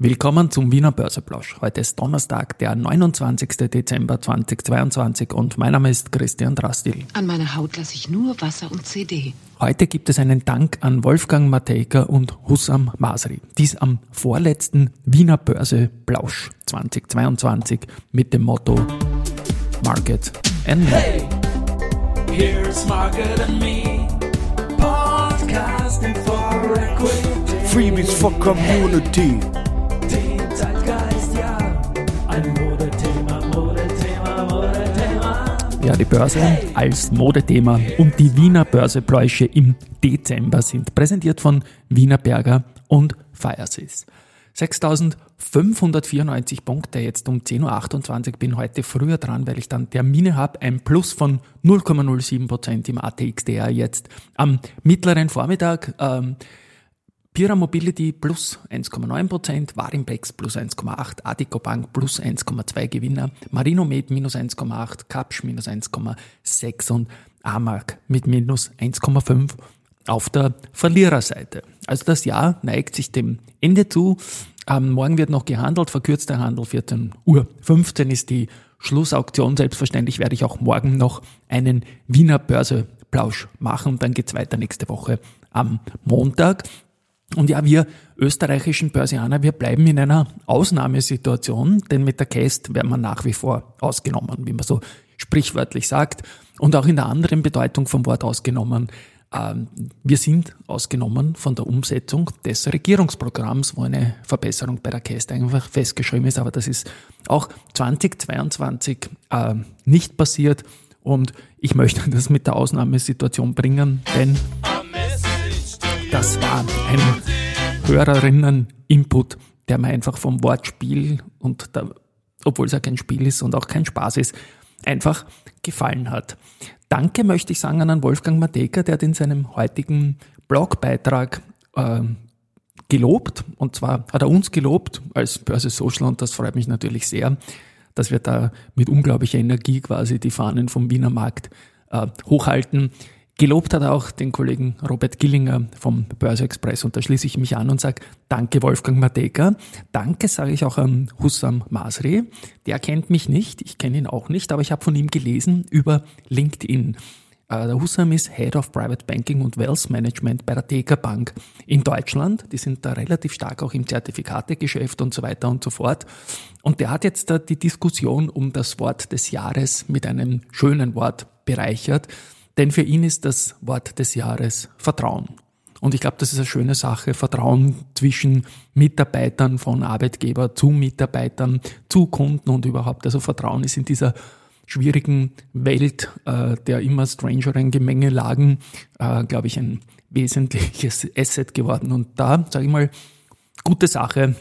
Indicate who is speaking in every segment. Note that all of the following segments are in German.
Speaker 1: Willkommen zum Wiener Börseplausch. Heute ist Donnerstag, der 29. Dezember 2022 und mein Name ist Christian Drastil.
Speaker 2: An meiner Haut lasse ich nur Wasser und CD.
Speaker 1: Heute gibt es einen Dank an Wolfgang Matejka und Hussam Masri. Dies am vorletzten Wiener Börseplausch 2022 mit dem Motto Market and Me.
Speaker 3: Hey, here's Market and Me, podcasting for equity.
Speaker 4: Freebies for Community.
Speaker 3: Den
Speaker 1: Ja, die Börse als Modethema und die Wiener Börsepläusche im Dezember sind präsentiert von Wiener Berger und Firesys. 6.594 Punkte jetzt um 10.28 Uhr. Bin heute früher dran, weil ich dann Termine habe. Ein Plus von 0,07% im ATXDR jetzt am mittleren Vormittag. Ähm, Pira Mobility plus 1,9%, Warimpex plus 1,8%, Adico Bank plus 1,2% Gewinner, Marinomed minus 1,8%, Kapsch minus 1,6% und Amark mit minus 1,5% auf der Verliererseite. Also das Jahr neigt sich dem Ende zu. Ähm, morgen wird noch gehandelt, verkürzter Handel, 14 Uhr 15 ist die Schlussauktion. Selbstverständlich werde ich auch morgen noch einen Wiener Börseplausch machen und dann geht's weiter nächste Woche am Montag. Und ja, wir österreichischen Börsianer, wir bleiben in einer Ausnahmesituation, denn mit der Käst werden wir nach wie vor ausgenommen, wie man so sprichwörtlich sagt. Und auch in der anderen Bedeutung vom Wort ausgenommen. Ähm, Wir sind ausgenommen von der Umsetzung des Regierungsprogramms, wo eine Verbesserung bei der Käst einfach festgeschrieben ist. Aber das ist auch 2022 äh, nicht passiert. Und ich möchte das mit der Ausnahmesituation bringen, denn das war ein Hörerinnen-Input, der mir einfach vom Wortspiel und der, obwohl es ja kein Spiel ist und auch kein Spaß ist, einfach gefallen hat. Danke möchte ich sagen an Wolfgang Mateka, der hat in seinem heutigen Blogbeitrag äh, gelobt. Und zwar hat er uns gelobt als Börse Social und das freut mich natürlich sehr, dass wir da mit unglaublicher Energie quasi die Fahnen vom Wiener Markt äh, hochhalten. Gelobt hat er auch den Kollegen Robert Gillinger vom Börse Express und da schließe ich mich an und sage Danke Wolfgang Mateka. Danke sage ich auch an Hussam Masri. Der kennt mich nicht, ich kenne ihn auch nicht, aber ich habe von ihm gelesen über LinkedIn. Äh, Der Hussam ist Head of Private Banking und Wealth Management bei der TK Bank in Deutschland. Die sind da relativ stark auch im Zertifikategeschäft und so weiter und so fort. Und der hat jetzt da die Diskussion um das Wort des Jahres mit einem schönen Wort bereichert. Denn für ihn ist das Wort des Jahres Vertrauen. Und ich glaube, das ist eine schöne Sache. Vertrauen zwischen Mitarbeitern von Arbeitgeber zu Mitarbeitern, zu Kunden und überhaupt. Also Vertrauen ist in dieser schwierigen Welt äh, der immer strangeren Gemengelagen, äh, glaube ich, ein wesentliches Asset geworden. Und da, sage ich mal, gute Sache,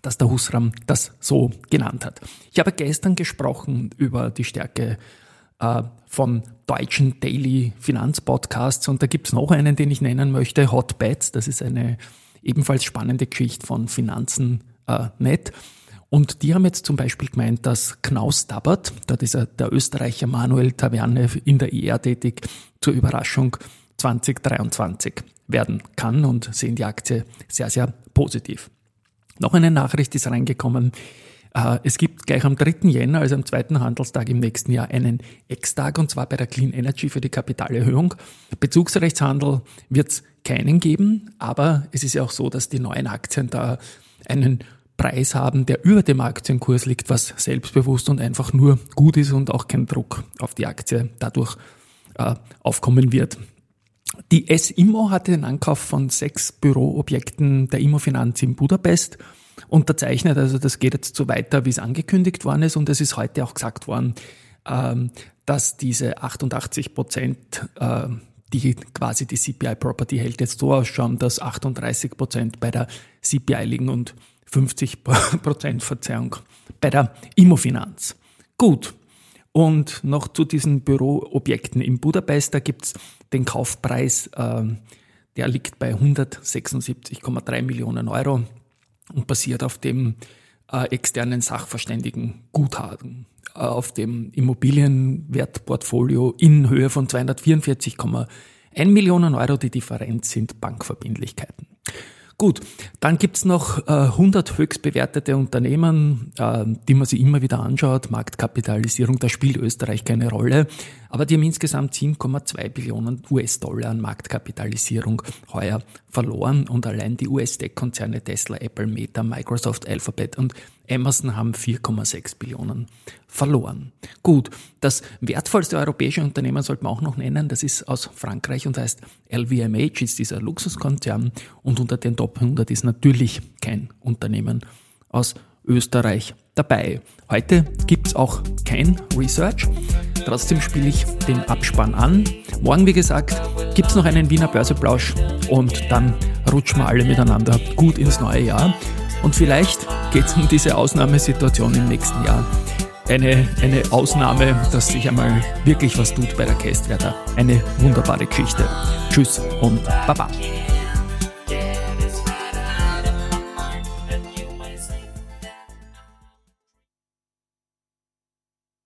Speaker 1: dass der Husram das so genannt hat. Ich habe gestern gesprochen über die Stärke äh, von deutschen Daily Finanzpodcasts und da gibt's noch einen, den ich nennen möchte, Hot Bets. Das ist eine ebenfalls spannende Geschichte von Finanzen äh, net. Und die haben jetzt zum Beispiel gemeint, dass Knaus Dabbert, dort ist er der Österreicher Manuel Taverne in der IR tätig, zur Überraschung 2023 werden kann und sehen die Aktie sehr, sehr positiv. Noch eine Nachricht ist reingekommen. Äh, Es gibt gleich am 3. Jänner, also am zweiten Handelstag im nächsten Jahr, einen Ex-Tag und zwar bei der Clean Energy für die Kapitalerhöhung. Bezugsrechtshandel wird es keinen geben, aber es ist ja auch so, dass die neuen Aktien da einen Preis haben, der über dem Aktienkurs liegt, was selbstbewusst und einfach nur gut ist und auch kein Druck auf die Aktie dadurch äh, aufkommen wird. Die S-Immo hatte den Ankauf von sechs Büroobjekten der Immofinanz in Budapest unterzeichnet. Also das geht jetzt so weiter, wie es angekündigt worden ist. Und es ist heute auch gesagt worden, ähm, dass diese 88 Prozent, äh, die quasi die CPI Property hält, jetzt so ausschauen, dass 38 Prozent bei der CPI liegen und 50 Prozent Verzeihung bei der Immofinanz. Gut. Und noch zu diesen Büroobjekten in Budapest, da gibt's den Kaufpreis, äh, der liegt bei 176,3 Millionen Euro und basiert auf dem äh, externen Sachverständigen Guthaben, äh, auf dem Immobilienwertportfolio in Höhe von 244,1 Millionen Euro. Die Differenz sind Bankverbindlichkeiten. Gut, dann gibt's noch äh, 100 höchst bewertete Unternehmen, äh, die man sich immer wieder anschaut. Marktkapitalisierung, da spielt Österreich keine Rolle. Aber die haben insgesamt 7,2 Billionen US-Dollar an Marktkapitalisierung heuer verloren. Und allein die US-Tech-Konzerne Tesla, Apple, Meta, Microsoft, Alphabet und Amazon haben 4,6 Billionen verloren. Gut, das wertvollste europäische Unternehmen sollte man auch noch nennen. Das ist aus Frankreich und heißt LVMH, ist dieser Luxuskonzern. Und unter den Top 100 ist natürlich kein Unternehmen aus Österreich dabei. Heute gibt's auch kein Research. Trotzdem spiele ich den Abspann an. Morgen, wie gesagt, gibt's noch einen Wiener Börseplausch und dann rutschen wir alle miteinander gut ins neue Jahr. Und vielleicht geht's um diese Ausnahmesituation im nächsten Jahr. Eine, eine Ausnahme, dass sich einmal wirklich was tut bei der Kästwerter. Eine wunderbare Geschichte. Tschüss und Baba.